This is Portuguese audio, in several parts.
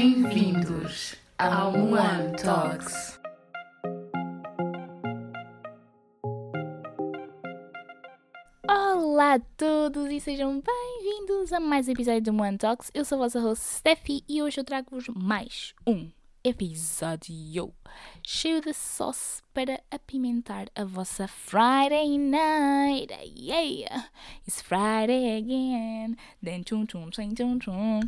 Bem-vindos ao One Talks. Olá a todos e sejam bem-vindos a mais um episódio do One Talks. Eu sou a vossa host Steffi e hoje eu trago-vos mais um episódio cheio de sauce para apimentar a vossa Friday night. Yeah, it's Friday again. Then chum chum chum chum chum.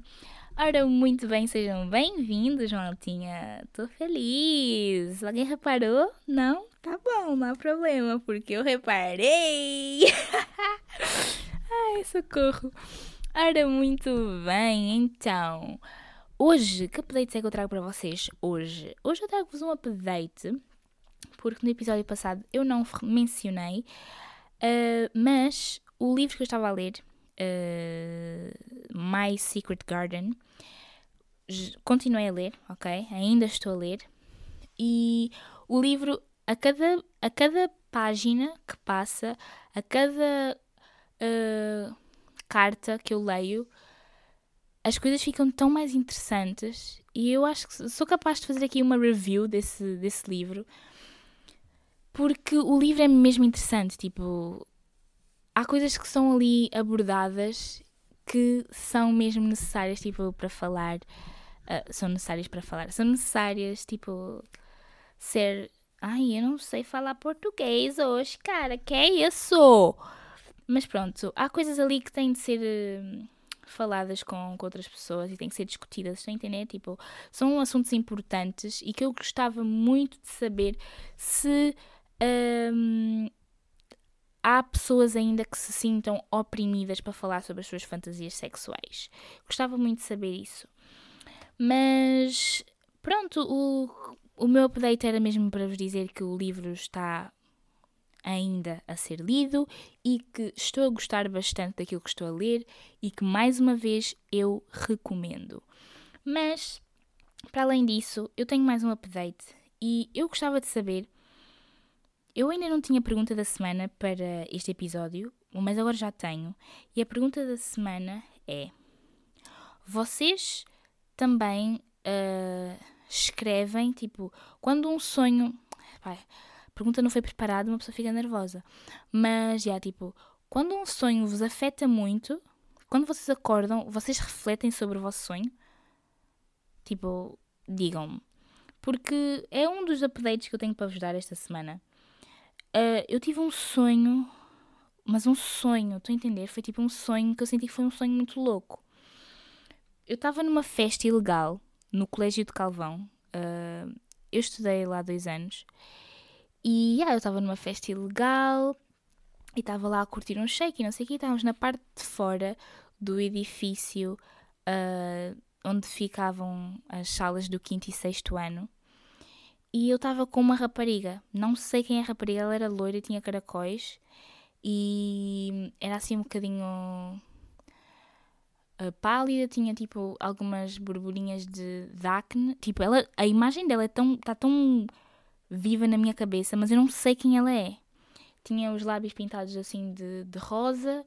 Ora, muito bem, sejam bem-vindos, maltinha. Tô feliz. Alguém reparou? Não? Tá bom, não há problema, porque eu reparei. Ai, socorro. Ora, muito bem, então. Hoje, que update é que eu trago para vocês hoje? Hoje eu trago-vos um update, porque no episódio passado eu não mencionei, uh, mas o livro que eu estava a ler, uh, My Secret Garden, continuei a ler, ok? Ainda estou a ler. E o livro, a cada, a cada página que passa, a cada uh, carta que eu leio, as coisas ficam tão mais interessantes. E eu acho que sou capaz de fazer aqui uma review desse, desse livro. Porque o livro é mesmo interessante. Tipo, há coisas que são ali abordadas que são mesmo necessárias, tipo, para falar uh, são necessárias para falar. São necessárias, tipo, ser. Ai, eu não sei falar português hoje, cara, que é isso? Mas pronto, há coisas ali que têm de ser uh, faladas com, com, outras pessoas e têm que ser discutidas, estão a entender? Tipo, são assuntos importantes e que eu gostava muito de saber se. Um, há pessoas ainda que se sintam oprimidas para falar sobre as suas fantasias sexuais. Gostava muito de saber isso. Mas pronto, o, o meu update era mesmo para vos dizer que o livro está ainda a ser lido e que estou a gostar bastante daquilo que estou a ler e que mais uma vez eu recomendo. Mas para além disso, eu tenho mais um update e eu gostava de saber. Eu ainda não tinha pergunta da semana para este episódio, mas agora já tenho. E a pergunta da semana é: Vocês também uh, escrevem, tipo, quando um sonho. Pai, a pergunta não foi preparada, uma pessoa fica nervosa. Mas, já, tipo, quando um sonho vos afeta muito, quando vocês acordam, vocês refletem sobre o vosso sonho? Tipo, digam-me. Porque é um dos updates que eu tenho para vos dar esta semana. Uh, eu tive um sonho, mas um sonho, estou a entender? Foi tipo um sonho que eu senti que foi um sonho muito louco eu estava numa festa ilegal no Colégio de Calvão. Uh, eu estudei lá dois anos. E yeah, eu estava numa festa ilegal e estava lá a curtir um shake e não sei o que. Estávamos na parte de fora do edifício uh, onde ficavam as salas do quinto e sexto ano. E eu estava com uma rapariga. Não sei quem é a rapariga, ela era loira e tinha caracóis. E era assim um bocadinho uh, pálida, tinha tipo algumas borborinhas de, de acne. Tipo, ela, a imagem dela é tão, está tão viva na minha cabeça, mas eu não sei quem ela é. Tinha os lábios pintados assim de, de rosa,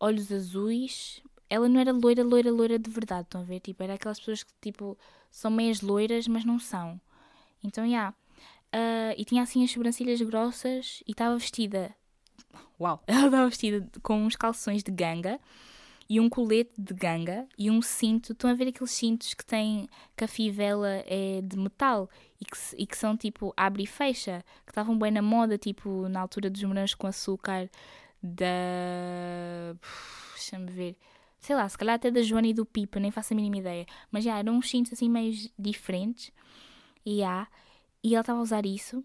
olhos azuis. Ela não era loira, loira, loira de verdade, estão a ver? Tipo, era aquelas pessoas que tipo são meias loiras, mas não são. Então, já. Yeah. Uh, e tinha assim as sobrancelhas grossas e estava vestida. Uau! Ela estava vestida com uns calções de ganga e um colete de ganga e um cinto. Estão a ver aqueles cintos que têm que a fivela é de metal e que, e que são tipo abre e fecha, que estavam bem na moda, tipo na altura dos morangos com açúcar da. Deixa-me ver. Sei lá, se calhar até da Joana e do Pipa, nem faço a mínima ideia. Mas já eram uns cintos assim meio diferentes. Há. E ela estava a usar isso.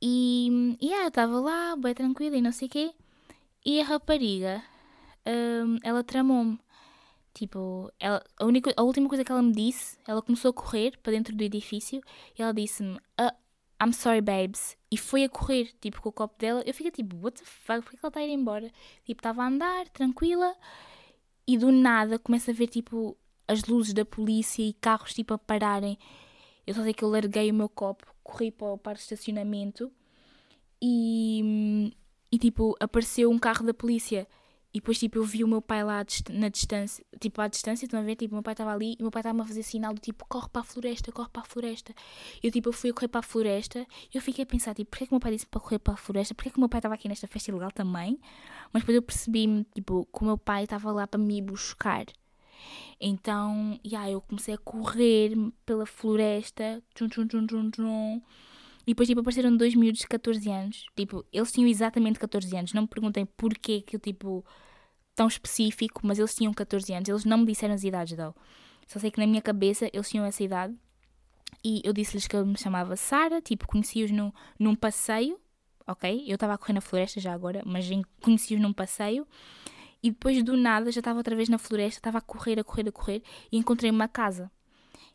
E, e eu estava lá, bem tranquila e não sei o quê. E a rapariga um, ela tramou-me. Tipo, ela, a, única, a última coisa que ela me disse, ela começou a correr para dentro do edifício e ela disse-me: uh, I'm sorry, babes. E foi a correr, tipo, com o copo dela. Eu fiquei tipo, what the fuck, por que ela está a ir embora? Tipo, estava a andar, tranquila, e do nada começa a ver, tipo, as luzes da polícia e carros, tipo, a pararem. Eu só sei que eu larguei o meu copo, corri para o parque de estacionamento e, e tipo, apareceu um carro da polícia E depois, tipo, eu vi o meu pai lá na distância, tipo, à distância, estão a ver? Tipo, o meu pai estava ali e o meu pai estava-me a fazer sinal do tipo, corre para a floresta, corre para a floresta. Eu, tipo, eu fui a correr para a floresta e eu fiquei a pensar, tipo, porquê que o meu pai disse para correr para a floresta? Porquê que o meu pai estava aqui nesta festa ilegal também? Mas depois eu percebi-me, tipo, que o meu pai estava lá para me buscar. Então, yeah, eu comecei a correr pela floresta, tchum, tchum, tchum, tchum, tchum. E depois, tipo, apareceram dois miúdos de 14 anos. Tipo, eles tinham exatamente 14 anos. Não me perguntem porquê que eu, tipo, tão específico, mas eles tinham 14 anos. Eles não me disseram as idades, não. Só sei que na minha cabeça eles tinham essa idade. E eu disse-lhes que eu me chamava Sara, tipo, conheci-os num passeio, ok? Eu estava a correr na floresta já agora, mas conheci-os num passeio. E depois do nada já estava outra vez na floresta, estava a correr, a correr, a correr e encontrei uma casa.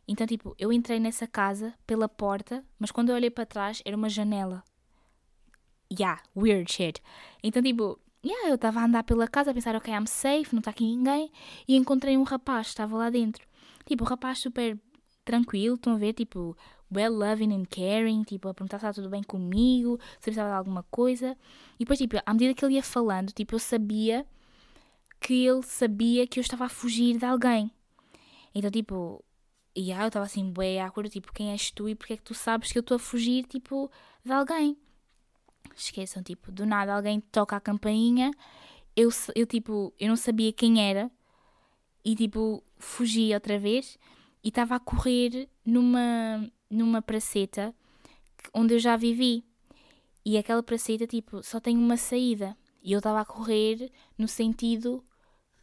Então, tipo, eu entrei nessa casa pela porta, mas quando eu olhei para trás era uma janela. Yeah, weird shit. Então, tipo, yeah, eu estava a andar pela casa a pensar, ok, I'm safe, não está aqui ninguém, e encontrei um rapaz, estava lá dentro. Tipo, um rapaz super tranquilo, estão a ver? Tipo, well loving and caring, tipo, a perguntar se está tudo bem comigo, se precisava de alguma coisa. E depois, tipo, à medida que ele ia falando, tipo, eu sabia que ele sabia que eu estava a fugir de alguém. Então, tipo, e yeah, eu estava assim, bué, awkward, tipo, quem és tu e porque é que tu sabes que eu estou a fugir, tipo, de alguém? Esqueçam, tipo, do nada alguém toca a campainha, eu, eu tipo, eu não sabia quem era e, tipo, fugi outra vez e estava a correr numa, numa praceta onde eu já vivi. E aquela praceta, tipo, só tem uma saída. E eu estava a correr no sentido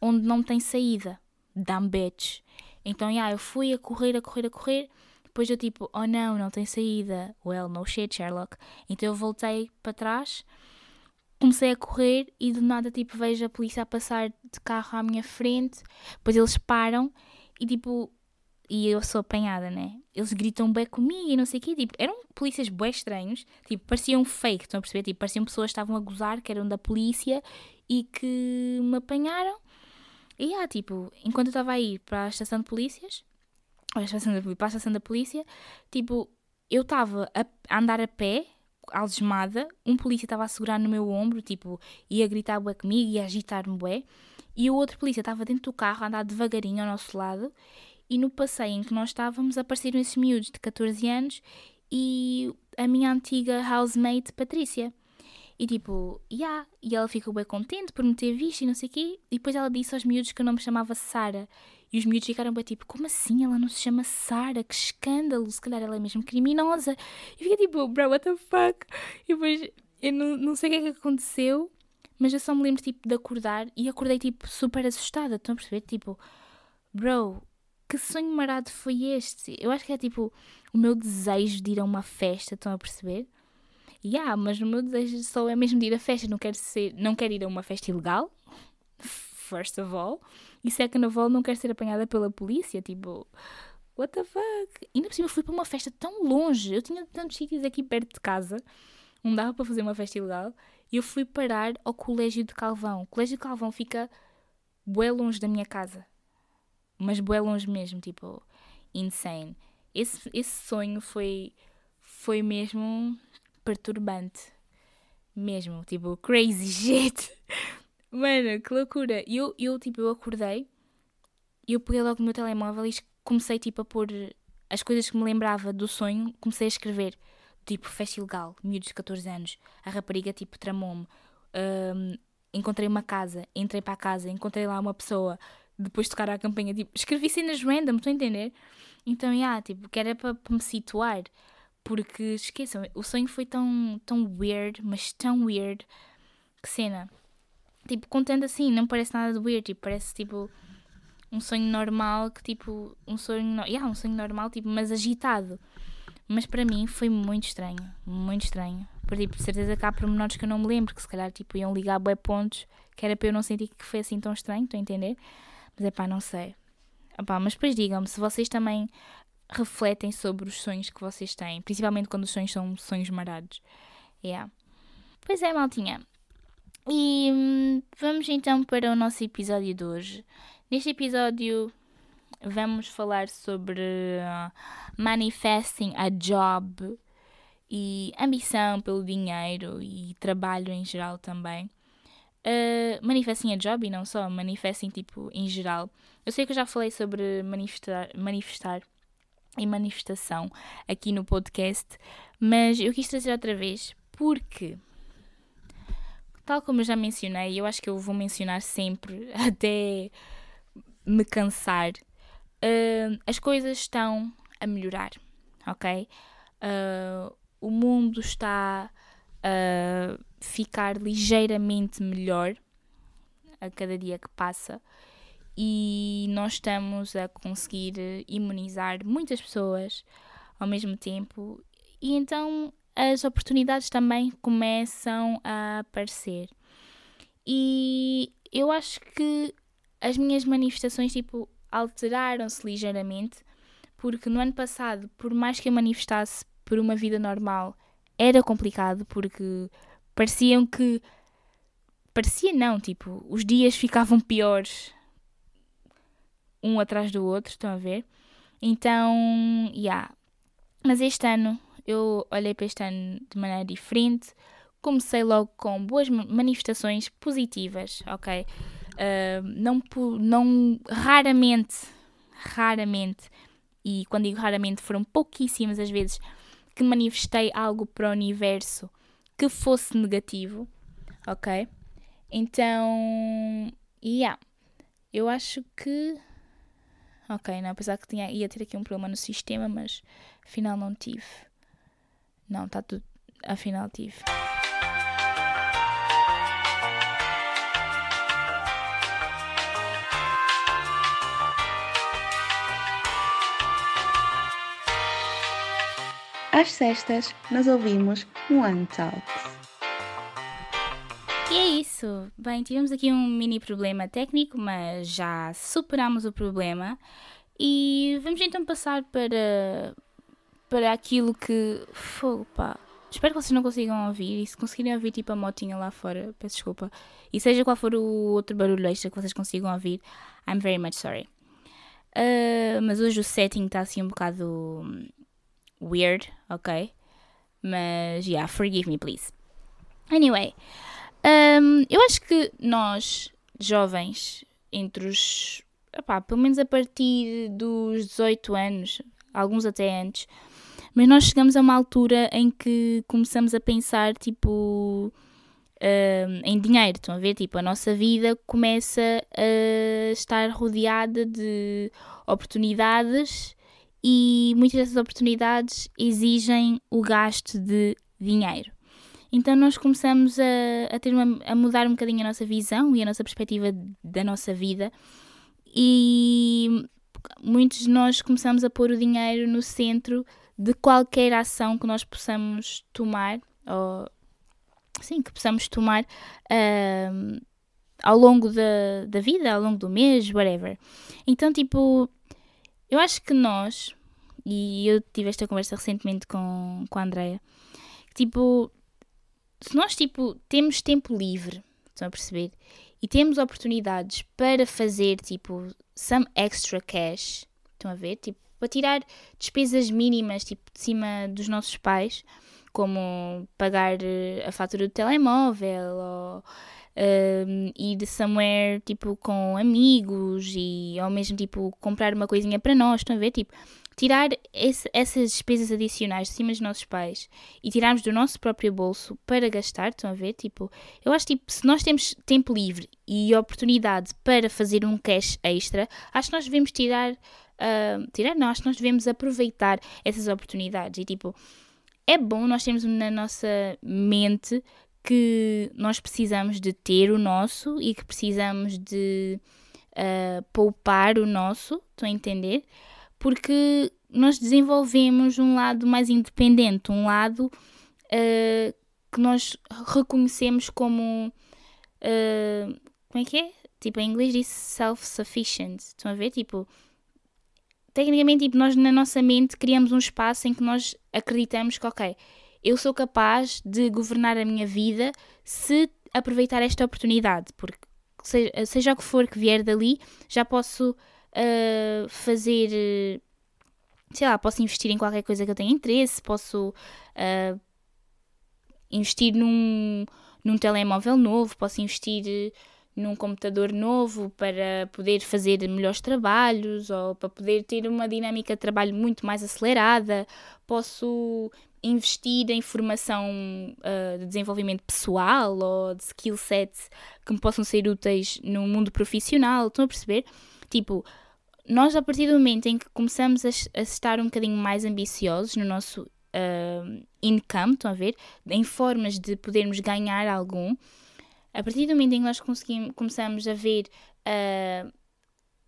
onde não tem saída. Dumb bitch. Então, yeah, eu fui a correr, a correr, a correr. Depois eu tipo, oh não, não tem saída. Well, no shit, Sherlock. Então eu voltei para trás, comecei a correr e do nada tipo vejo a polícia a passar de carro à minha frente. Depois eles param e tipo, e eu sou apanhada, né? Eles gritam bem comigo e não sei o quê. Tipo, eram polícias bem estranhos. Tipo, pareciam fake, estão a perceber? Tipo, pareciam pessoas que estavam a gozar, que eram da polícia e que me apanharam. E yeah, tipo, enquanto eu estava a ir para a estação de polícias, para a estação, de, para a estação da polícia, tipo, eu estava a, andar a pé, algemada, um polícia estava a segurar no meu ombro, tipo, ia gritar bué comigo, ia agitar-me bué, e o outro polícia estava dentro do carro a andar devagarinho ao nosso lado, e no passeio em que nós estávamos apareceram esses miúdos de 14 anos e a minha antiga housemate Patrícia. E tipo, yeah. E ela ficou bem contente por me ter visto e não sei o quê. E depois ela disse aos miúdos que eu não me chamava Sara. E os miúdos ficaram bem tipo, como assim ela não se chama Sara? Que escândalo! Se calhar ela é mesmo criminosa. E fiquei tipo, bro, what the fuck? E depois, eu não, não sei o que é que aconteceu, mas eu só me lembro tipo de acordar e acordei tipo super assustada. Estão a perceber? Tipo, bro, que sonho marado foi este? Eu acho que é tipo o meu desejo de ir a uma festa, estão a perceber? Yeah, mas o meu desejo só é mesmo de ir a festa, não quero, ser, não quero ir a uma festa ilegal, first of all, e second of all, não quero ser apanhada pela polícia, tipo, what the fuck? Ainda por cima fui para uma festa tão longe, eu tinha tantos sítios aqui perto de casa, não dava para fazer uma festa ilegal, e eu fui parar ao Colégio de Calvão. O Colégio de Calvão fica bué longe da minha casa, mas bué longe mesmo, tipo, insane. Esse, esse sonho foi, foi mesmo perturbante. Mesmo, tipo, crazy shit. Mano, que loucura. E eu, eu, tipo, eu acordei e eu peguei logo no meu telemóvel e comecei, tipo, a pôr as coisas que me lembrava do sonho, comecei a escrever. Tipo, festa ilegal, miúdos de 14 anos. A rapariga, tipo, tramou-me. Um, encontrei uma casa, entrei para a casa, encontrei lá uma pessoa. Depois de tocar a campanha, tipo, escrevi cenas random, estou a entender? Então, yeah, tipo, que era para me situar. Porque esqueçam, o sonho foi tão, tão weird, mas tão weird. Que cena. Tipo, contando assim, não parece nada de weird, tipo, parece tipo um sonho normal que tipo. Um sonho. No... Yeah, um sonho normal, tipo, mas agitado. Mas para mim foi muito estranho. Muito estranho. Por tipo, certeza que há pormenores que eu não me lembro, que se calhar tipo, iam ligar bem pontos, que era para eu não sentir que foi assim tão estranho, estou a entender? Mas é pá, não sei. Epá, mas depois digam-me se vocês também refletem sobre os sonhos que vocês têm, principalmente quando os sonhos são sonhos marados. Yeah. Pois é, maltinha. E hum, vamos então para o nosso episódio de hoje. Neste episódio vamos falar sobre uh, manifesting a job e ambição pelo dinheiro e trabalho em geral também. uh, manifestem a job e não só, manifestem tipo em geral. Eu sei que eu já falei sobre manifestar, manifestar e manifestação aqui no podcast, mas eu quis trazer outra vez porque, tal como eu já mencionei, eu acho que eu vou mencionar sempre até me cansar, uh, as coisas estão a melhorar, ok? Uh, o mundo está a ficar ligeiramente melhor a cada dia que passa e nós estamos a conseguir imunizar muitas pessoas ao mesmo tempo e então as oportunidades também começam a aparecer. E eu acho que as minhas manifestações tipo alteraram-se ligeiramente porque no ano passado, por mais que eu manifestasse por uma vida normal, era complicado porque pareciam que parecia não, tipo, os dias ficavam piores um atrás do outro, estão a ver? Então, já. Yeah. Mas este ano, eu olhei para este ano de maneira diferente. Comecei logo com boas manifestações positivas, ok? Uh, não, não, raramente, raramente, e quando digo raramente, foram pouquíssimas as vezes que manifestei algo para o universo que fosse negativo, ok? Então, yeah, eu acho que Ok, não, apesar que tinha, ia ter aqui um problema no sistema, mas afinal não tive. Não, está tudo. Afinal tive. Às sextas, nós ouvimos One Talks. E é isso. Bem, tivemos aqui um mini problema técnico, mas já superamos o problema. E vamos então passar para, para aquilo que. Fogo, pá. Espero que vocês não consigam ouvir. E se conseguirem ouvir tipo a motinha lá fora, peço desculpa. E seja qual for o outro barulho extra que vocês consigam ouvir, I'm very much sorry. Uh, mas hoje o setting está assim um bocado weird, ok? Mas, yeah, forgive me, please. Anyway, um, eu acho que nós, jovens, entre os. Epá, pelo menos a partir dos 18 anos, alguns até antes, mas nós chegamos a uma altura em que começamos a pensar, tipo. Um, em dinheiro, estão a ver? Tipo, a nossa vida começa a estar rodeada de oportunidades e muitas dessas oportunidades exigem o gasto de dinheiro. Então nós começamos a, a, ter uma, a mudar um bocadinho a nossa visão e a nossa perspectiva da nossa vida e muitos de nós começamos a pôr o dinheiro no centro de qualquer ação que nós possamos tomar ou sim, que possamos tomar uh, ao longo da, da vida, ao longo do mês, whatever. Então, tipo, eu acho que nós, e eu tive esta conversa recentemente com, com a Andrea, que tipo, se nós tipo temos tempo livre, estão a perceber? E temos oportunidades para fazer tipo some extra cash, estão a ver? Tipo, para tirar despesas mínimas tipo de cima dos nossos pais, como pagar eh, a fatura do telemóvel ou um, ir somewhere tipo com amigos e ao mesmo tipo comprar uma coisinha para nós, estão a ver? Tipo, tirar esse, essas despesas adicionais de cima dos nossos pais e tirarmos do nosso próprio bolso para gastar, estão a ver? Tipo, eu acho tipo, se nós temos tempo livre e oportunidade para fazer um cash extra, acho que nós devemos tirar, uh, tirar não, acho que nós devemos aproveitar essas oportunidades e tipo, é bom nós termos na nossa mente que nós precisamos de ter o nosso e que precisamos de uh, poupar o nosso, estão a entender? Porque nós desenvolvemos um lado mais independente, um lado uh, que nós reconhecemos como. Uh, como é que é? Tipo, em inglês diz self-sufficient. Estão a ver? Tipo, tecnicamente, tipo, nós na nossa mente criamos um espaço em que nós acreditamos que, ok, eu sou capaz de governar a minha vida se aproveitar esta oportunidade, porque seja, seja o que for que vier dali, já posso uh, fazer, sei lá, posso investir em qualquer coisa que eu tenha interesse, posso uh, investir num, num telemóvel novo, posso investir num computador novo para poder fazer melhores trabalhos ou para poder ter uma dinâmica de trabalho muito mais acelerada. Posso investir em formação uh, de desenvolvimento pessoal ou de skill sets que me possam ser úteis no mundo profissional. Estão a perceber? Tipo, nós a partir do momento em que começamos a, a estar um bocadinho mais ambiciosos no nosso uh, income, estão a ver? Em formas de podermos ganhar algum, a partir do momento em que nós começamos a ver uh,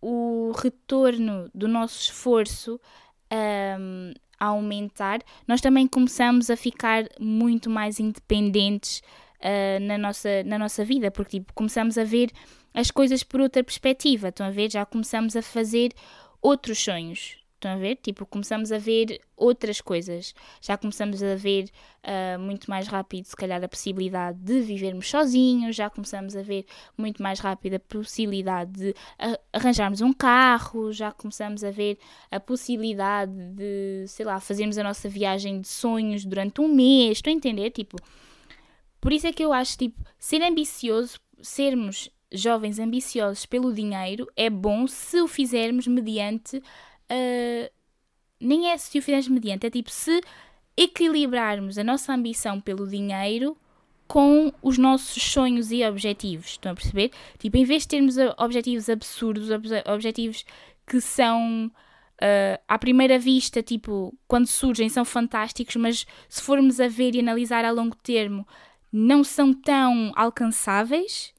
o retorno do nosso esforço um, a aumentar, nós também começamos a ficar muito mais independentes uh, na, nossa, na nossa vida, porque tipo, começamos a ver as coisas por outra perspectiva, estão a ver? Já começamos a fazer outros sonhos, Estão a ver? Tipo, começamos a ver outras coisas. Já começamos a ver uh, muito mais rápido, se calhar, a possibilidade de vivermos sozinhos. Já começamos a ver muito mais rápido a possibilidade de uh, arranjarmos um carro. Já começamos a ver a possibilidade de, sei lá, fazermos a nossa viagem de sonhos durante um mês. Estão a entender? Tipo, por isso é que eu acho, tipo, ser ambicioso, sermos jovens ambiciosos pelo dinheiro é bom se o fizermos mediante uh, nem é se o fizermos mediante, é tipo se equilibrarmos a nossa ambição pelo dinheiro com os nossos sonhos e objetivos. Estão a perceber? Tipo, em vez de termos objetivos absurdos, objetivos que são uh, à primeira vista, tipo, quando surgem, são fantásticos, mas se formos a ver e analisar a longo termo, não são tão alcançáveis.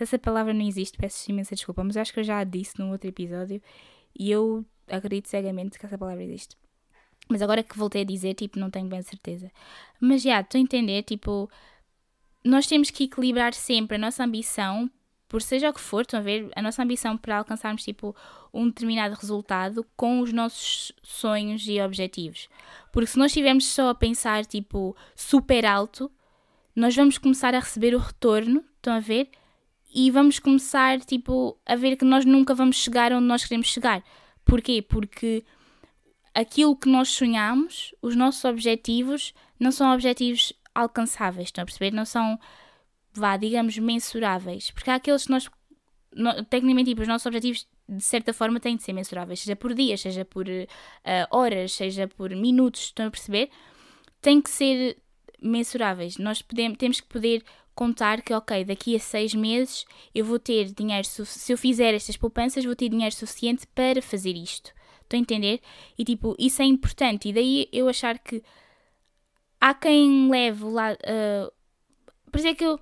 Se essa palavra não existe, peço imensa desculpa, mas acho que eu já a disse num outro episódio e eu acredito cegamente que essa palavra existe. Mas agora que voltei a dizer, tipo, não tenho bem certeza. Mas já, estou a entender, tipo, nós temos que equilibrar sempre a nossa ambição, por seja o que for, estão a ver, a nossa ambição para alcançarmos, tipo, um determinado resultado com os nossos sonhos e objetivos. Porque se nós estivermos só a pensar, tipo, super alto, nós vamos começar a receber o retorno, estão a ver? E vamos começar, tipo, a ver que nós nunca vamos chegar onde nós queremos chegar. Porquê? Porque aquilo que nós sonhamos, os nossos objetivos, não são objetivos alcançáveis, estão a perceber? Não são, vá, digamos, mensuráveis. Porque há aqueles que nós, tecnicamente, tipo, os nossos objetivos, de certa forma, têm de ser mensuráveis, seja por dias, seja por uh, horas, seja por minutos, estão a perceber? Tem que ser mensuráveis. Nós podemos, temos que poder contar que, ok, daqui a seis meses eu vou ter dinheiro, se eu fizer estas poupanças, vou ter dinheiro suficiente para fazer isto. Estão a entender? E tipo, isso é importante. E daí eu achar que há quem leve lá. Uh, por isso é que eu,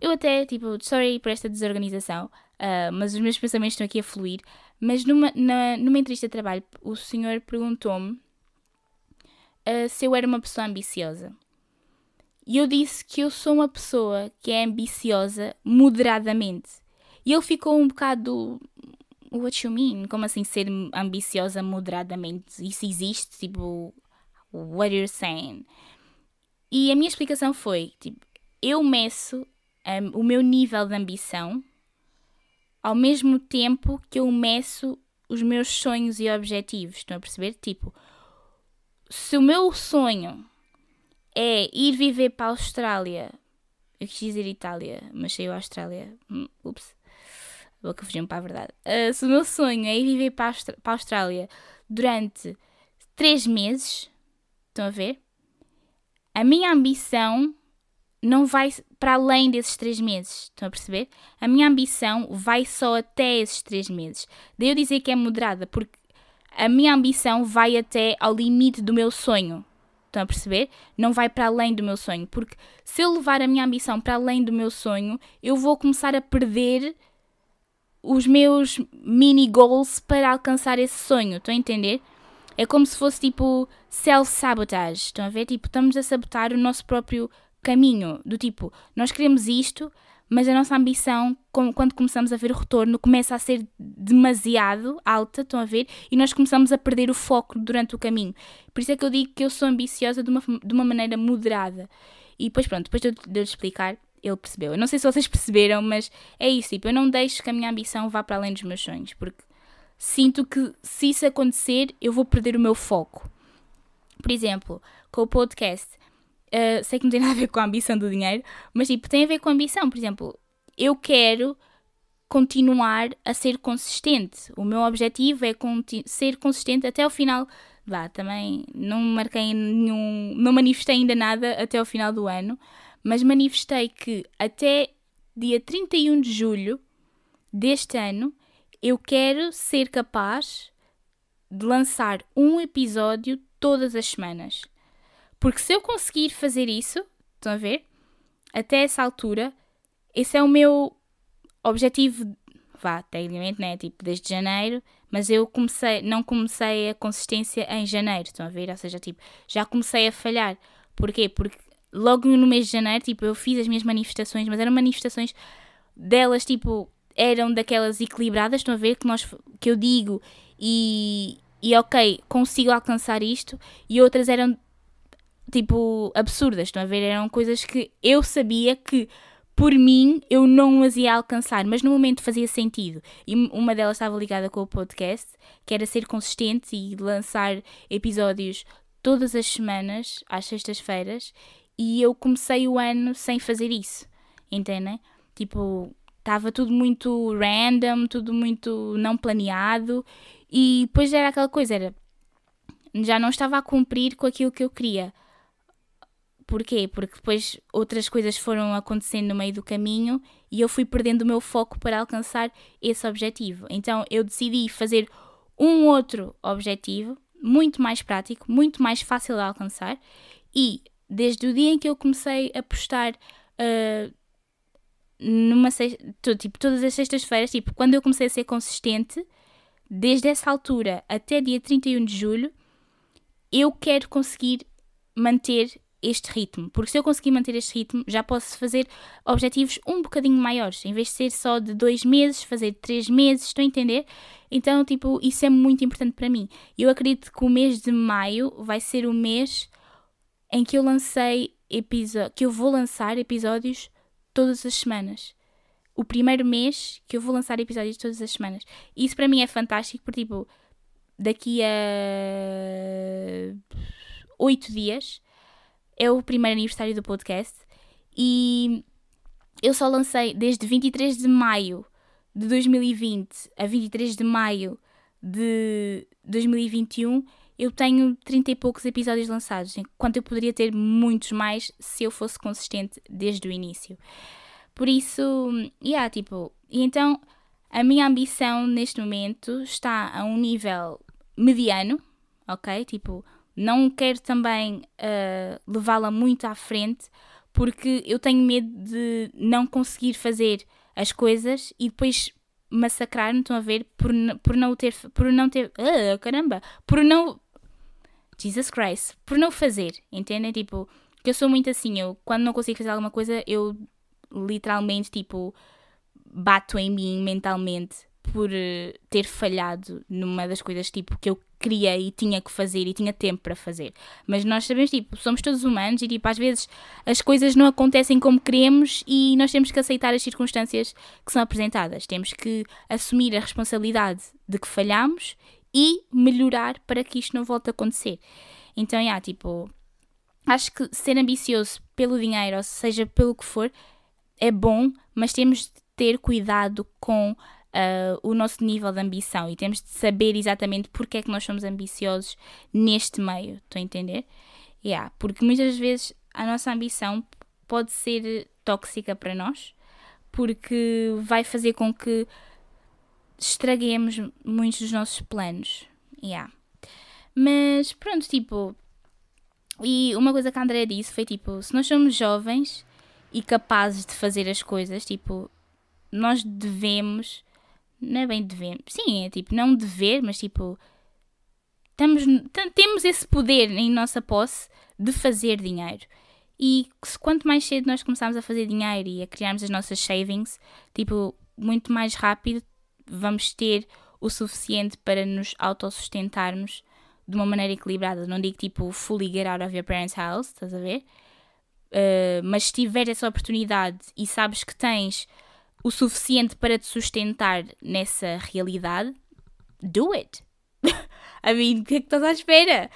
eu até, tipo, sorry por esta desorganização, uh, mas os meus pensamentos estão aqui a fluir. Mas numa, na, numa entrevista de trabalho, o senhor perguntou-me uh, se eu era uma pessoa ambiciosa. E eu disse que eu sou uma pessoa que é ambiciosa moderadamente. E ele ficou um bocado. What you mean? Como assim ser ambiciosa moderadamente? Isso existe? Tipo, what you're saying? E a minha explicação foi: tipo, eu meço um, o meu nível de ambição ao mesmo tempo que eu meço os meus sonhos e objetivos. Estão a perceber? Tipo, se o meu sonho é ir viver para a Austrália. Eu quis dizer Itália, mas saiu a Austrália. Hum, ups. Vou que fugiu para a verdade. Uh, se o meu sonho é ir viver para a, para a Austrália durante três meses, estão a ver? A minha ambição não vai para além desses três meses. Estão a perceber? A minha ambição vai só até esses três meses. Daí eu dizer que é moderada, porque a minha ambição vai até ao limite do meu sonho. Estão a perceber? Não vai para além do meu sonho. Porque se eu levar a minha ambição para além do meu sonho, eu vou começar a perder os meus mini goals para alcançar esse sonho. Estão a entender? É como se fosse tipo self-sabotage. Estão a ver? Tipo, estamos a sabotar o nosso próprio caminho. Do tipo, nós queremos isto, mas a nossa ambição, quando começamos a ver o retorno, começa a ser demasiado alta, estão a ver? E nós começamos a perder o foco durante o caminho. Por isso é que eu digo que eu sou ambiciosa de uma, de uma maneira moderada. E depois, pronto, depois de eu, explicar, ele percebeu. Eu não sei se vocês perceberam, mas é isso, tipo, eu não deixo que a minha ambição vá para além dos meus sonhos, porque sinto que se isso acontecer, eu vou perder o meu foco. Por exemplo, com o podcast, Uh, sei que não tem nada a ver com a ambição do dinheiro, mas tipo, tem a ver com a ambição. Por exemplo, eu quero continuar a ser consistente. O meu objetivo é ser consistente até o final. Vá, também não marquei nenhum. Não manifestei ainda nada até o final do ano, mas manifestei que até dia 31 de julho deste ano eu quero ser capaz de lançar um episódio todas as semanas. Porque se eu conseguir fazer isso, estão a ver? Até essa altura, esse é o meu objetivo, vá, tecnicamente, né? Tipo, desde janeiro, mas eu comecei, não comecei a consistência em janeiro, estão a ver? Ou seja, tipo, já comecei a falhar. Porquê? Porque logo no mês de janeiro, tipo, eu fiz as minhas manifestações, mas eram manifestações delas, tipo, eram daquelas equilibradas, estão a ver? Que, nós, que eu digo e, e ok, consigo alcançar isto, e outras eram tipo absurdas, estão a ver? Eram coisas que eu sabia que por mim eu não as ia alcançar, mas no momento fazia sentido. E uma delas estava ligada com o podcast, que era ser consistente e lançar episódios todas as semanas, às sextas-feiras, e eu comecei o ano sem fazer isso, entendem? Tipo, estava tudo muito random, tudo muito não planeado, e depois era aquela coisa, era já não estava a cumprir com aquilo que eu queria. Porquê? Porque depois outras coisas foram acontecendo no meio do caminho e eu fui perdendo o meu foco para alcançar esse objetivo. Então eu decidi fazer um outro objetivo, muito mais prático, muito mais fácil de alcançar, e desde o dia em que eu comecei a postar uh, numa sexta, tipo, todas as sextas-feiras, tipo, quando eu comecei a ser consistente, desde essa altura até dia 31 de julho, eu quero conseguir manter este ritmo, porque se eu conseguir manter este ritmo, já posso fazer objetivos um bocadinho maiores, em vez de ser só de dois meses, fazer três meses, estão a entender? Então, tipo, isso é muito importante para mim. Eu acredito que o mês de maio vai ser o mês em que eu lancei episódios, que eu vou lançar episódios todas as semanas. O primeiro mês que eu vou lançar episódios todas as semanas. Isso para mim é fantástico, porque, tipo, daqui a oito dias é o primeiro aniversário do podcast e eu só lancei desde 23 de maio de 2020 a 23 de maio de 2021 eu tenho 30 e poucos episódios lançados, enquanto eu poderia ter muitos mais se eu fosse consistente desde o início. Por isso, yeah, tipo, e então a minha ambição neste momento está a um nível mediano, ok? Tipo, não quero também uh, levá-la muito à frente porque eu tenho medo de não conseguir fazer as coisas e depois massacrar-me, estão a ver, por, por não ter, por não ter, uh, caramba, por não, Jesus Christ, por não fazer, entendem? Tipo, que eu sou muito assim, eu quando não consigo fazer alguma coisa, eu literalmente, tipo, bato em mim mentalmente por uh, ter falhado numa das coisas tipo que eu queria e tinha que fazer e tinha tempo para fazer. Mas nós sabemos, tipo, somos todos humanos e, tipo, às vezes as coisas não acontecem como queremos e nós temos que aceitar as circunstâncias que são apresentadas. Temos que assumir a responsabilidade de que falhamos e melhorar para que isto não volte a acontecer. Então, yeah, tipo, acho que ser ambicioso pelo dinheiro, ou seja, pelo que for, é bom, mas temos de ter cuidado com uh, o nosso nível de ambição e temos de saber exatamente porque é que nós somos ambiciosos neste meio. Estão a entender? Yeah, porque muitas vezes a nossa ambição pode ser tóxica para nós, porque vai fazer com que estraguemos muitos dos nossos planos. Yeah. Mas pronto, tipo. E uma coisa que a Andrea disse foi tipo: se nós somos jovens e capazes de fazer as coisas, tipo, nós devemos não é bem dever. Sim, é tipo, não dever, mas tipo. Estamos, temos esse poder em nossa posse de fazer dinheiro. E quanto mais cedo nós começarmos a fazer dinheiro e a criarmos as nossas savings, tipo, muito mais rápido vamos ter o suficiente para nos autossustentarmos de uma maneira equilibrada. Não digo tipo fully get out of your parents' house, estás a ver? Uh, mas se tiver essa oportunidade e sabes que tens o suficiente para te sustentar nessa realidade, do it. I mean, o que é que estás à espera?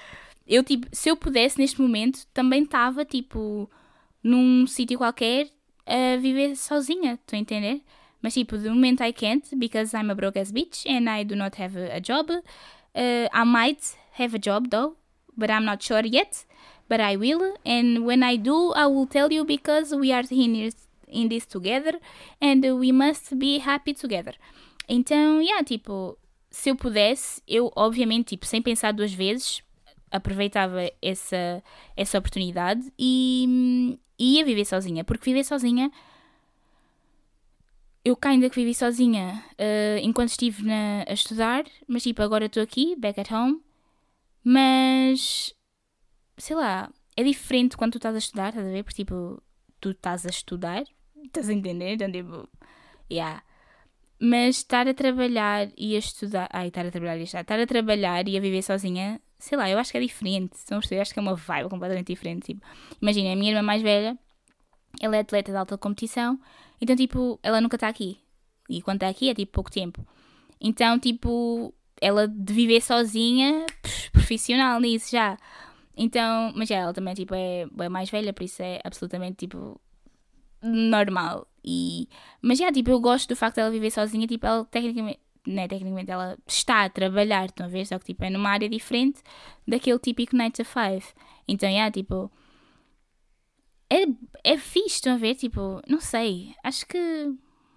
eu, tipo, se eu pudesse neste momento, também estava, tipo, num sítio qualquer a viver sozinha, estou a entender? Mas, tipo, de momento I can't because I'm a broke ass bitch and I do not have a, a job. Uh, I might have a job though, but I'm not sure yet. But I will, and when I do, I will tell you because we are in, in this together and we must be happy together. Então, yeah, tipo, se eu pudesse, eu obviamente, tipo, sem pensar duas vezes, aproveitava essa, essa oportunidade e, ia viver sozinha, porque viver sozinha eu ainda que vivi sozinha uh, enquanto estive na, a estudar, mas tipo, agora estou aqui, back at home, mas sei lá, é diferente quando tu estás a estudar, estás a ver? Porque tipo, tu estás a estudar, estás a entender? Então tipo, yeah. Mas estar a trabalhar e a estudar, ai, estar a trabalhar e a estudar, estar a trabalhar e a viver sozinha, sei lá, eu acho que é diferente, a perceber? Acho que é uma vibe completamente diferente. Tipo, imagina, a minha irmã mais velha, ela é atleta de alta competição então, tipo, ela nunca está aqui. E quando está aqui é tipo pouco tempo. Então, tipo, ela de viver sozinha, profissional nisso já. Então, mas já, ela também tipo, é, é mais velha, por isso é absolutamente tipo normal. E, mas já, tipo, eu gosto do facto dela viver sozinha, tipo, ela tecnicamente, né, tecnicamente ela está a trabalhar, estão a ver? Só que tipo, é numa área diferente daquele típico 9 to 5. Então, já, tipo, é, é fixe, estão a ver? Tipo, não sei. Acho que,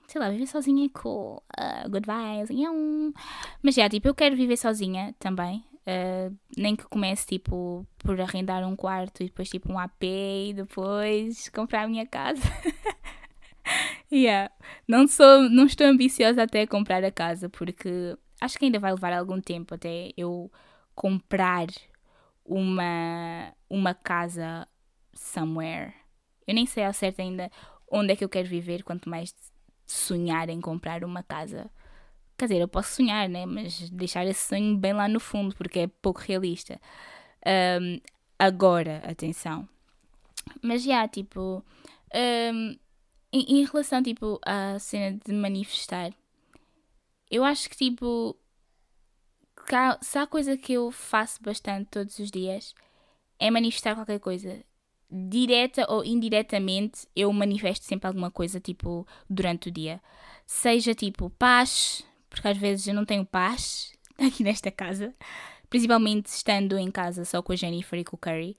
sei lá, viver sozinha é cool. Uh, good vibes. Mas já, tipo, eu quero viver sozinha também. Uh, nem que comece, tipo, por arrendar um quarto e depois, tipo, um AP e depois comprar a minha casa. yeah. Não, sou, não estou ambiciosa até comprar a casa porque acho que ainda vai levar algum tempo até eu comprar uma, uma casa somewhere eu nem sei ao certo ainda onde é que eu quero viver, quanto mais sonhar em comprar uma casa. Quer dizer, eu posso sonhar, né? Mas deixar esse sonho bem lá no fundo, porque é pouco realista. Um, agora, atenção. Mas já, tipo. Um, em, em, relação, tipo, à cena de manifestar, eu acho que, tipo. se há coisa que eu faço bastante todos os dias, é manifestar qualquer coisa direta ou indiretamente, eu manifesto sempre alguma coisa, tipo, durante o dia. Seja tipo paz, porque às vezes eu não tenho paz aqui nesta casa, principalmente estando em casa só com a Jennifer e com o Curry.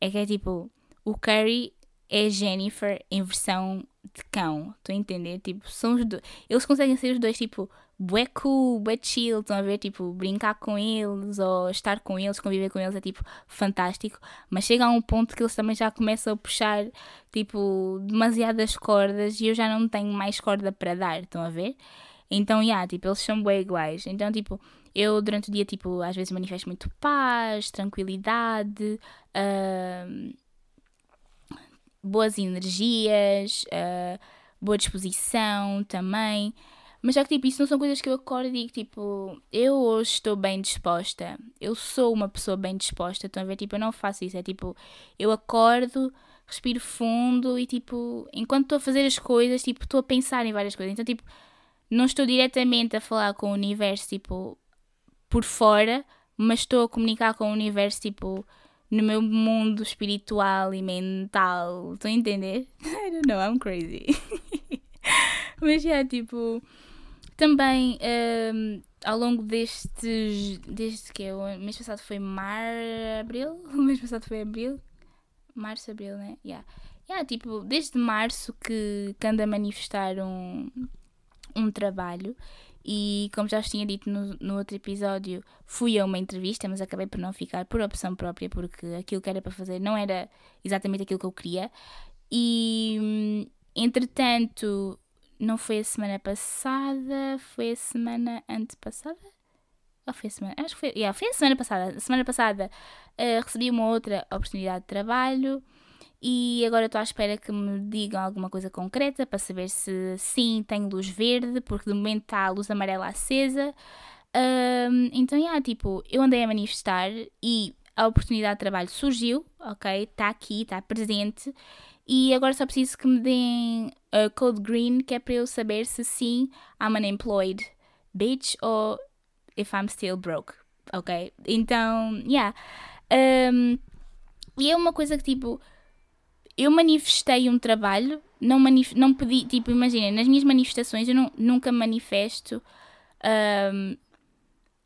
É que é tipo, o Curry é Jennifer em versão de cão, estou a entender? Tipo, são os dois. Eles conseguem ser os dois, tipo, bué cool, bué chill, estão a ver, tipo, brincar com eles ou estar com eles, conviver com eles é tipo fantástico, mas chega a um ponto que eles também já começam a puxar, tipo, demasiadas cordas e eu já não tenho mais corda para dar, estão a ver? Então, yeah, tipo, eles são bué iguais, então, tipo, eu durante o dia, tipo, às vezes manifesto muito paz, tranquilidade, uh, boas energias, uh, boa disposição também, mas só que, tipo, isso não são coisas que eu acordo e digo, tipo, eu hoje estou bem disposta. Eu sou uma pessoa bem disposta. Estão a ver? Tipo, eu não faço isso. É tipo, eu acordo, respiro fundo e, tipo, enquanto estou a fazer as coisas, tipo, estou a pensar em várias coisas. Então, tipo, não estou diretamente a falar com o universo, tipo, por fora, mas estou a comunicar com o universo, tipo, no meu mundo espiritual e mental. Estão a entender? I don't know, I'm crazy. mas já, yeah, tipo também um, ao longo destes. Desde que o mês passado foi mar, abril? O mês passado foi abril? Março, abril, né? Yeah. Yeah, tipo, desde março que, que ando a manifestar um, um trabalho e como já vos tinha dito no, no outro episódio, fui a uma entrevista, mas acabei por não ficar por opção própria, porque aquilo que era para fazer não era exatamente aquilo que eu queria. E hum, entretanto, não foi a semana passada, foi a semana antepassada? Ou foi a semana? Acho que foi, yeah, foi a semana passada. A semana passada uh, recebi uma outra oportunidade de trabalho e agora estou à espera que me digam alguma coisa concreta para saber se sim tenho luz verde, porque de momento está a luz amarela acesa. Um, então, yeah, tipo, eu andei a manifestar e a oportunidade de trabalho surgiu, ok? Está aqui, está presente e agora só preciso que me deem a code green, que é para eu saber se sim I'm unemployed bitch ou if I'm still broke. Ok? Então, yeah. Um, e é uma coisa que, tipo, eu manifestei um trabalho, não, manif não pedi, tipo, imaginem, nas minhas manifestações eu não, nunca manifesto um,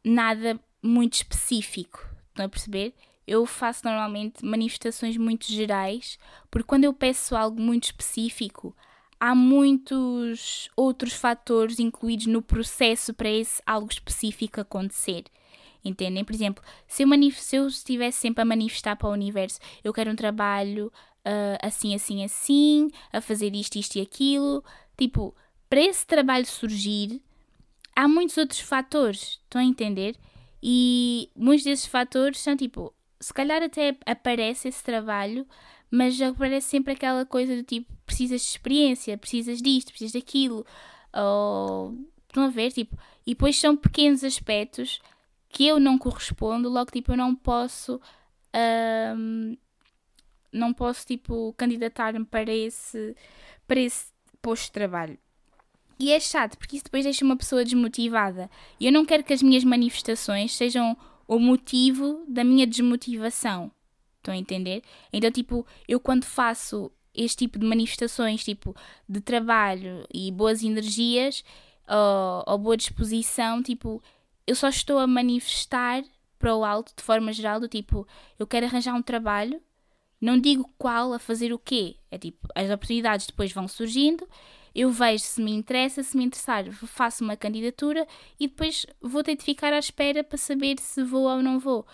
nada muito específico, estão a perceber? Eu faço normalmente manifestações muito gerais, porque quando eu peço algo muito específico, há muitos outros fatores incluídos no processo para esse algo específico acontecer. Entendem? Por exemplo, se eu, se eu estivesse sempre a manifestar para o universo, eu quero um trabalho uh, assim, assim, assim, a fazer isto, isto e aquilo. Tipo, para esse trabalho surgir, há muitos outros fatores. Estão a entender? E muitos desses fatores são tipo, se calhar até aparece esse trabalho, mas aparece sempre aquela coisa do tipo, precisas de experiência, precisas disto, precisas daquilo. Ou, estão a ver? Tipo, e depois são pequenos aspectos que eu não correspondo, logo tipo eu não posso um, não posso tipo candidatar-me para esse para esse posto de trabalho. E é chato, porque isso depois deixa uma pessoa desmotivada. E eu não quero que as minhas manifestações sejam o motivo da minha desmotivação. Estão a entender? Então, tipo, eu quando faço este tipo de manifestações, tipo, de trabalho e boas energias ou, ou boa disposição, tipo, eu só estou a manifestar para o alto de forma geral, do tipo, eu quero arranjar um trabalho, não digo qual, a fazer o quê. É tipo, as oportunidades depois vão surgindo, eu vejo se me interessa, se me interessar, faço uma candidatura e depois vou ter de ficar à espera para saber se vou ou não vou.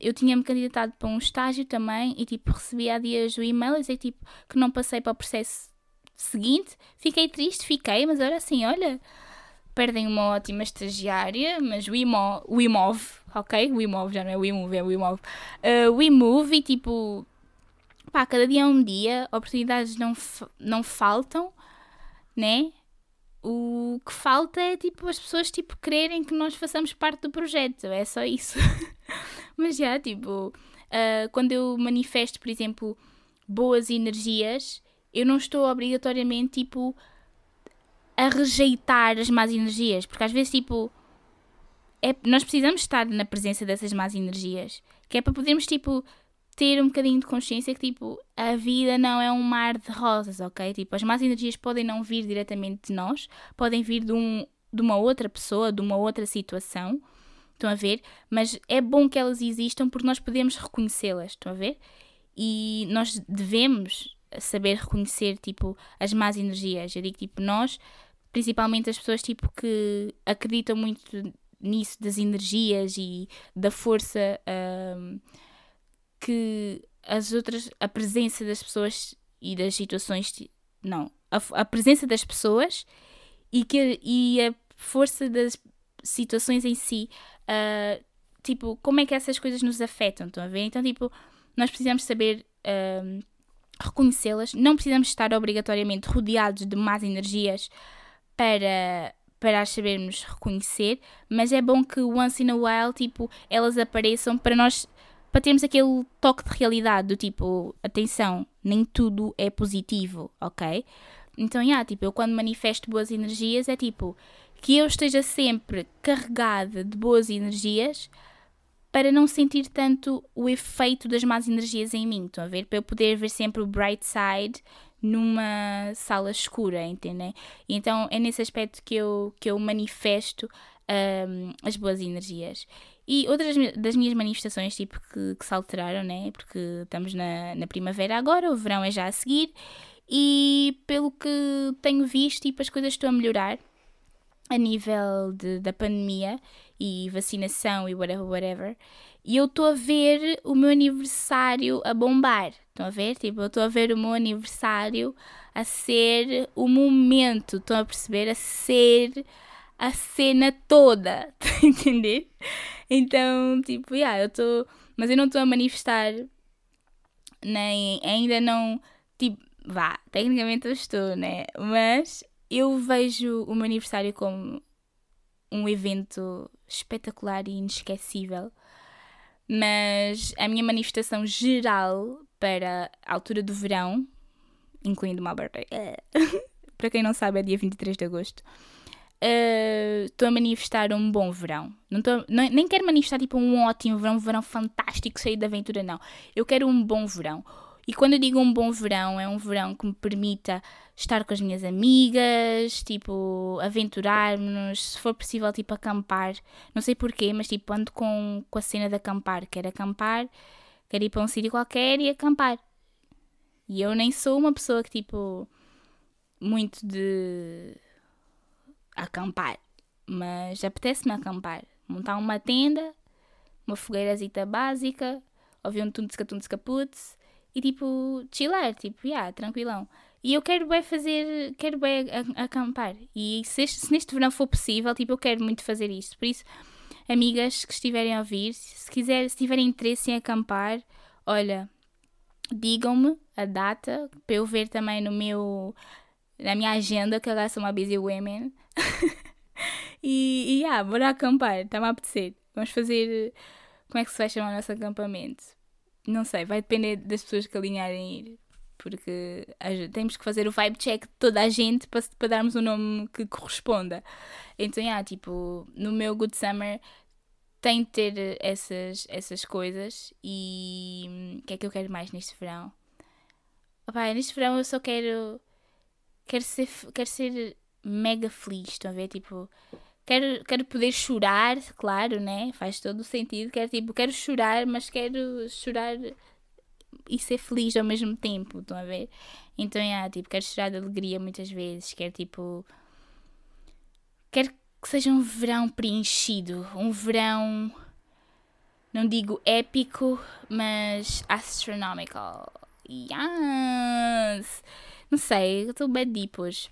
Eu tinha-me candidatado para um estágio também e tipo recebi há dias o e-mail e dizer tipo, que não passei para o processo seguinte. Fiquei triste, fiquei, mas era assim, olha, perdem uma ótima estagiária, mas o, imo, o imove, ok? O imove já não é o imove, é o imove. Uh, o imove e tipo, pá, cada dia é um dia, oportunidades não, não faltam, né? O que falta é tipo as pessoas tipo quererem que nós façamos parte do projeto, é só isso. mas já, tipo, uh, quando eu manifesto, por exemplo, boas energias, eu não estou obrigatoriamente tipo a rejeitar as más energias, porque às vezes, tipo, é, nós precisamos estar na presença dessas más energias, que é para podermos, tipo, ter um bocadinho de consciência que, tipo, a vida não é um mar de rosas, ok? Tipo, as más energias podem não vir diretamente de nós, podem vir de, um, de uma outra pessoa, de uma outra situação, estão a ver? Mas é bom que elas existam porque nós podemos reconhecê-las, estão a ver? E nós devemos saber reconhecer, tipo, as más energias. Eu digo, tipo, nós principalmente as pessoas tipo que acreditam muito nisso das energias e da força um, que as outras a presença das pessoas e das situações não a, a presença das pessoas e que e a força das situações em si uh, tipo como é que essas coisas nos afetam estão a ver? Então tipo nós precisamos saber um, reconhecê-las. Não precisamos estar obrigatoriamente rodeados de más energias para, para as sabermos reconhecer, mas é bom que once in a while, tipo, elas apareçam para nós, para termos aquele toque de realidade do tipo, atenção, nem tudo é positivo, ok? Então, yeah, tipo, eu quando manifesto boas energias é tipo, que eu esteja sempre carregada de boas energias para não sentir tanto o efeito das más energias em mim, estão a ver? Para eu poder ver sempre o bright side numa sala escura, entendem? Então é nesse aspecto que eu, que eu manifesto um, as boas energias. E outras das minhas manifestações, tipo, que, que se alteraram, né? Porque estamos na, na primavera agora, o verão é já a seguir, e pelo que tenho visto, tipo, as coisas estão a melhorar a nível de, da pandemia e vacinação e whatever, whatever. E eu estou a ver o meu aniversário a bombar. Estão a ver? Tipo, eu estou a ver o meu aniversário a ser o momento. Estão a perceber? A ser a cena toda. Estão a entender? Então, tipo, yeah, eu estou. Mas eu não estou a manifestar. Nem. Ainda não. Tipo, vá, tecnicamente eu estou, né? Mas eu vejo o meu aniversário como um evento espetacular e inesquecível. Mas a minha manifestação geral para a altura do verão, incluindo uma birthday, para quem não sabe, é dia 23 de agosto. estou uh, a manifestar um bom verão. Não tô, não, nem quero manifestar tipo um ótimo verão, um verão fantástico, cheio de aventura, não. Eu quero um bom verão. E quando eu digo um bom verão, é um verão que me permita estar com as minhas amigas, tipo, aventurar-nos, se for possível, tipo, acampar. Não sei porquê, mas tipo, ando com, com a cena de acampar. Quero acampar, quero ir para um sítio qualquer e acampar. E eu nem sou uma pessoa que, tipo, muito de acampar. Mas apetece-me acampar. Montar uma tenda, uma fogueirazita básica, ouvir um tuntsca tuntsca putz e tipo, chillar, tipo, yeah, tranquilão. E eu quero bem fazer, quero bem acampar. E se, este, se, neste verão for possível, tipo, eu quero muito fazer isto. Por isso, amigas que estiverem a ouvir, se, quiser, se tiverem interesse em acampar, olha, digam-me a data para eu ver também no meu, na minha agenda, que agora sou uma busy women. e, e yeah, bora acampar, está-me a apetecer. Vamos fazer, como é que se vai chamar o nosso acampamento? Não sei, vai depender das pessoas que alinharem ir. Porque temos que fazer o vibe check de toda a gente para, para darmos um nome que corresponda. Então, yeah, tipo, no meu Good Summer tem de ter essas, essas coisas. E hum, o que é que eu quero mais neste verão? Opa, neste verão eu só quero. Quero ser, quero ser mega feliz, estão a ver? Tipo, quero, quero poder chorar, claro, né? Faz todo o sentido. Quero, tipo, quero chorar, mas quero chorar e ser feliz ao mesmo tempo, estão a ver? Então, é, tipo, quero chorar de alegria muitas vezes, quero, tipo... Quero que seja um verão preenchido, um verão... Não digo épico, mas astronomical. Yes! Não sei, estou bad deep hoje.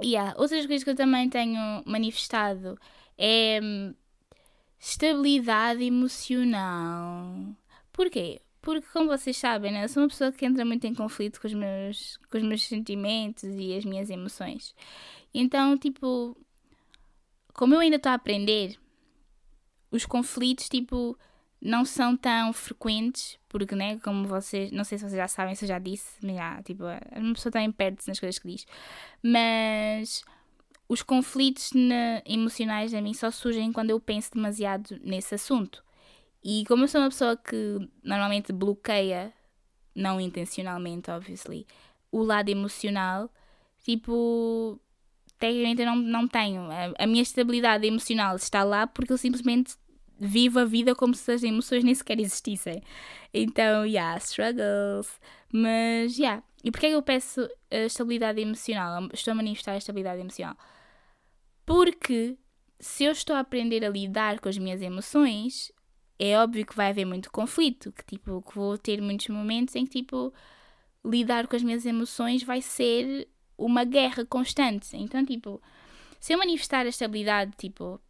E yeah, outras coisas que eu também tenho manifestado é hum, estabilidade emocional. Porquê? Porque, como vocês sabem, né, eu sou uma pessoa que entra muito em conflito com os meus, com os meus sentimentos e as minhas emoções. Então, tipo, como eu ainda estou a aprender, os conflitos, tipo, não são tão frequentes, porque, né, como vocês, não sei se vocês já sabem, se eu já disse, mas já, tipo, uma pessoa também perde-se nas coisas que diz, mas os conflitos na, emocionais a mim só surgem quando eu penso demasiado nesse assunto. E como eu sou uma pessoa que normalmente bloqueia, não intencionalmente, obviously, o lado emocional, tipo, tecnicamente eu não, não tenho. A, a minha estabilidade emocional está lá porque eu simplesmente vivo a vida como se as emoções nem sequer existissem. Então, yeah, struggles. Mas, yeah. E porquê é que eu peço a estabilidade emocional? Estou a manifestar a estabilidade emocional. Porque se eu estou a aprender a lidar com as minhas emoções, é óbvio que vai haver muito conflito, que tipo, que vou ter muitos momentos em que tipo lidar com as minhas emoções vai ser uma guerra constante. Então, tipo, se eu manifestar a estabilidade, tipo,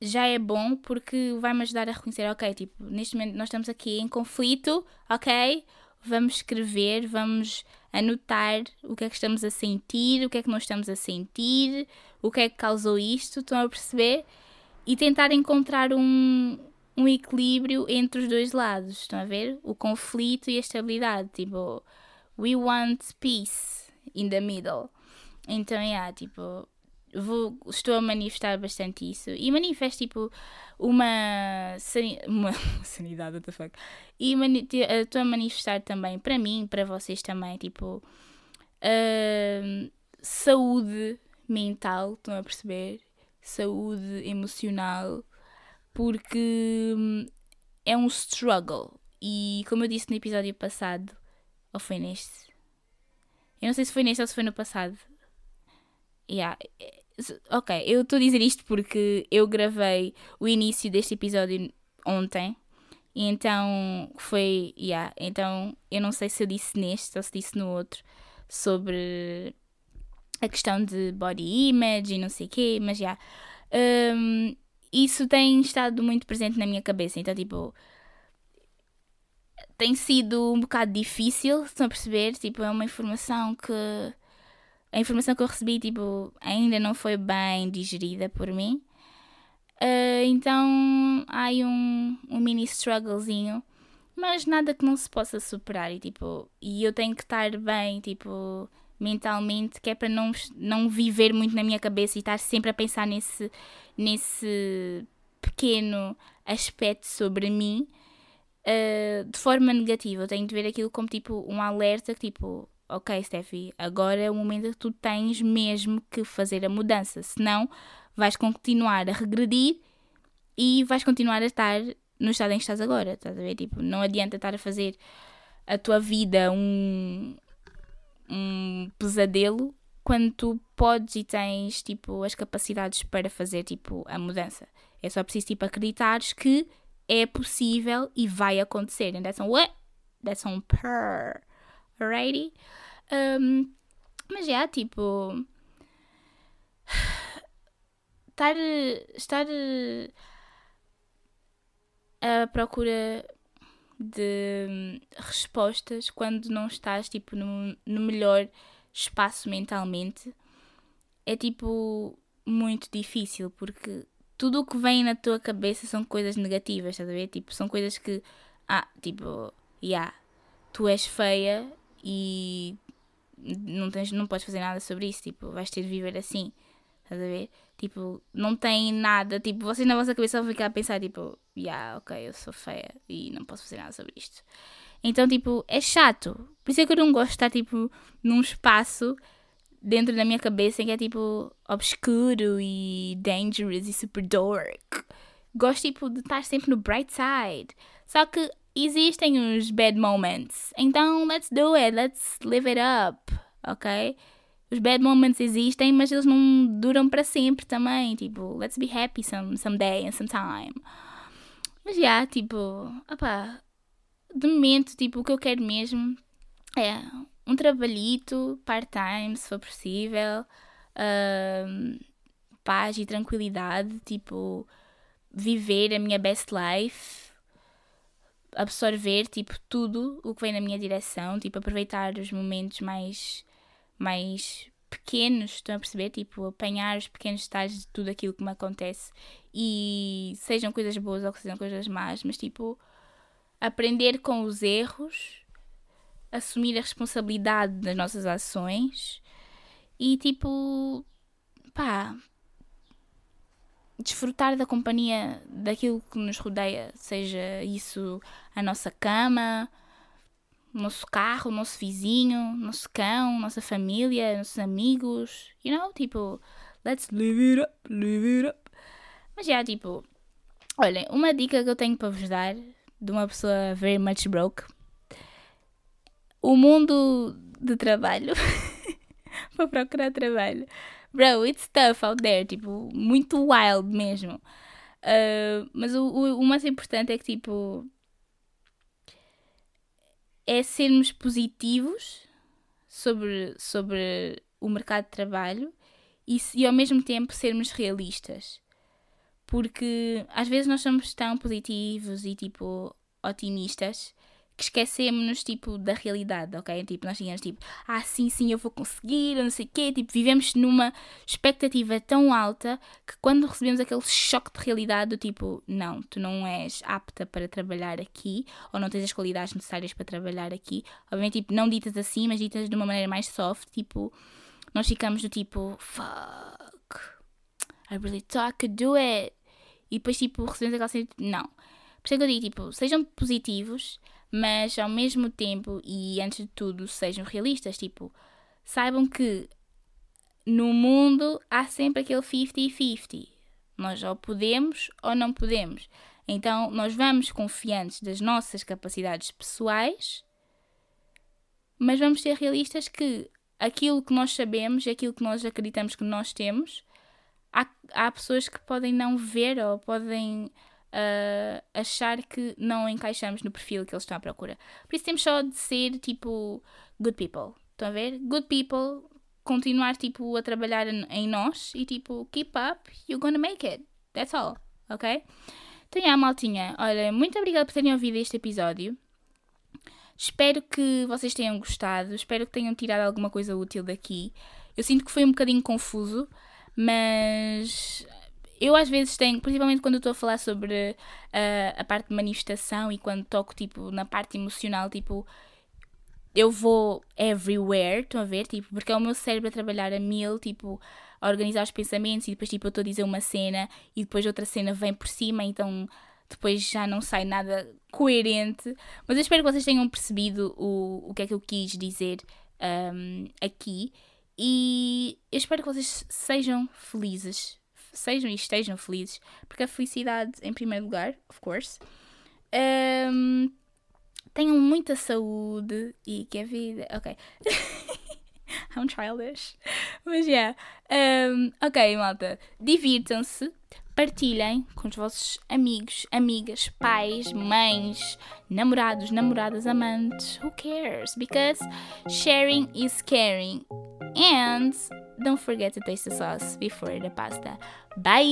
já é bom porque vai-me ajudar a reconhecer, ok, tipo, neste momento nós estamos aqui em conflito, ok? Vamos escrever, vamos anotar o que é que estamos a sentir, o que é que não estamos a sentir, o que é que causou isto, estão a perceber? E tentar encontrar um, um equilíbrio entre os dois lados, estão a ver? O conflito e a estabilidade, tipo, we want peace in the middle. Então, é, yeah, tipo, vou, estou a manifestar bastante isso. E manifesto, tipo, uma, uma sanidade, what the fuck. E mani estou a manifestar também, para mim, para vocês também, tipo, uh, saúde mental, estão a perceber? Saúde emocional, porque hum, é um struggle. E como eu disse no episódio passado, ou foi neste? Eu não sei se foi neste ou se foi no passado. Yeah, Ok, eu estou a dizer isto porque eu gravei o início deste episódio ontem. Então foi. Yeah, então eu não sei se eu disse neste ou se disse no outro sobre a questão de body image e não sei o quê, mas já. Um, isso tem estado muito presente na minha cabeça. Então, tipo. Tem sido um bocado difícil, estão a perceber? Tipo, é uma informação que a informação que eu recebi, tipo, ainda não foi bem digerida por mim. Uh, então há aí um, um mini strugglezinho, mas nada que não se possa superar. E, tipo, e eu tenho que estar bem, tipo, mentalmente, que é para não, não viver muito na minha cabeça e estar sempre a pensar nesse, nesse pequeno aspecto sobre mim uh, de forma negativa. Eu tenho de ver aquilo como tipo um alerta tipo, ok, Steffi, agora é o momento que tu tens mesmo que fazer a mudança, senão vais continuar a regredir e vais continuar a estar no estado em que estás agora, estás a ver? Tipo, não adianta estar a fazer a tua vida um, um pesadelo quando tu podes e tens tipo as capacidades para fazer tipo a mudança. É só preciso tipo acreditares que é possível e vai acontecer. And that's on what? That's on per. Alrighty? Um, mas já, tipo. Estar. Estar. À procura de respostas quando não estás tipo no, no melhor espaço mentalmente é tipo muito difícil porque tudo o que vem na tua cabeça são coisas negativas, estás a ver? Tipo, são coisas que, ah, tipo, yeah, tu és feia e não, tens, não podes fazer nada sobre isso, tipo, vais ter de viver assim, estás a ver? Tipo, não tem nada, tipo, vocês na vossa cabeça vão ficar a pensar, tipo, yeah, ok, eu sou feia e não posso fazer nada sobre isto. Então, tipo, é chato. Por isso é que eu não gosto de estar, tipo, num espaço dentro da minha cabeça em que é tipo obscuro e dangerous e super dark. Gosto tipo de estar sempre no bright side. Só que existem os bad moments. Então let's do it, let's live it up, ok? Os bad moments existem, mas eles não duram para sempre também. Tipo, let's be happy some, someday and sometime. Mas já, yeah, tipo, opá, de momento, tipo, o que eu quero mesmo é um trabalhito part-time, se for possível, paz e tranquilidade, tipo, viver a minha best life, absorver, tipo, tudo o que vem na minha direção, tipo, aproveitar os momentos mais, mais pequenos, estão a perceber? Tipo, apanhar os pequenos detalhes de tudo aquilo que me acontece e sejam coisas boas ou que sejam coisas más, mas, tipo, aprender com os erros assumir a responsabilidade das nossas ações e tipo, pá, desfrutar da companhia daquilo que nos rodeia, seja isso a nossa cama, nosso carro, nosso vizinho, nosso cão, nossa família, nossos amigos, you know, tipo, let's live it up, live it up. Mas já, tipo, olhem, uma dica que eu tenho para vos dar de uma pessoa very much broke o mundo de trabalho para procurar trabalho. Bro, it's tough out there, tipo, muito wild mesmo. Uh, mas o, o, o, mais importante é que, tipo, é sermos positivos sobre, sobre o mercado de trabalho e, e ao mesmo tempo sermos realistas. Porque às vezes nós somos tão positivos e, tipo, otimistas que esquecemos tipo, da realidade, ok? Tipo, nós tínhamos tipo, ah, sim, sim, eu vou conseguir, não sei o quê. Tipo, vivemos numa expectativa tão alta que quando recebemos aquele choque de realidade do tipo, não, tu não és apta para trabalhar aqui, ou não tens as qualidades necessárias para trabalhar aqui. Obviamente, tipo, não ditas assim, mas ditas de uma maneira mais soft, tipo, nós ficamos do tipo, fuck, I really thought I do it. E depois, tipo, recebemos aquela cena, não. Por isso é que eu digo, tipo, sejam positivos, mas ao mesmo tempo e antes de tudo sejam realistas, tipo, saibam que no mundo há sempre aquele 50-50. Nós ou podemos ou não podemos. Então, nós vamos confiantes das nossas capacidades pessoais, mas vamos ser realistas que aquilo que nós sabemos, aquilo que nós acreditamos que nós temos, há, há pessoas que podem não ver ou podem uh, achar que não encaixamos no perfil que eles estão à procura. Por isso temos só de ser tipo good people. Estão a ver? Good people, continuar tipo a trabalhar em nós e tipo keep up, you're gonna make it. That's all, ok? Então, a maltinha, olha, muito obrigada por terem ouvido este episódio. Espero que vocês tenham gostado, espero que tenham tirado alguma coisa útil daqui. Eu sinto que foi um bocadinho confuso, mas eu às vezes tenho, principalmente quando estou a falar sobre uh, a parte de manifestação e quando toco tipo na parte emocional, tipo eu vou everywhere, estão a ver? Tipo, porque é o meu cérebro a trabalhar a mil, tipo, a organizar os pensamentos e depois, tipo, eu estou a dizer uma cena e depois outra cena vem por cima, então depois já não sai nada coerente. Mas eu espero que vocês tenham percebido o, o que é que eu quis dizer um, aqui e eu espero que vocês sejam felizes. Sejam e estejam felizes, porque a felicidade, em primeiro lugar, of course. Um, tenham muita saúde e que a vida. Ok. I'm childish. Mas yeah. Um, ok, malta. Divirtam-se. Partilhem com os vossos amigos, amigas, pais, mães, namorados, namoradas, amantes. Who cares? Because sharing is caring. And don't forget to taste the sauce before the pasta. Bye!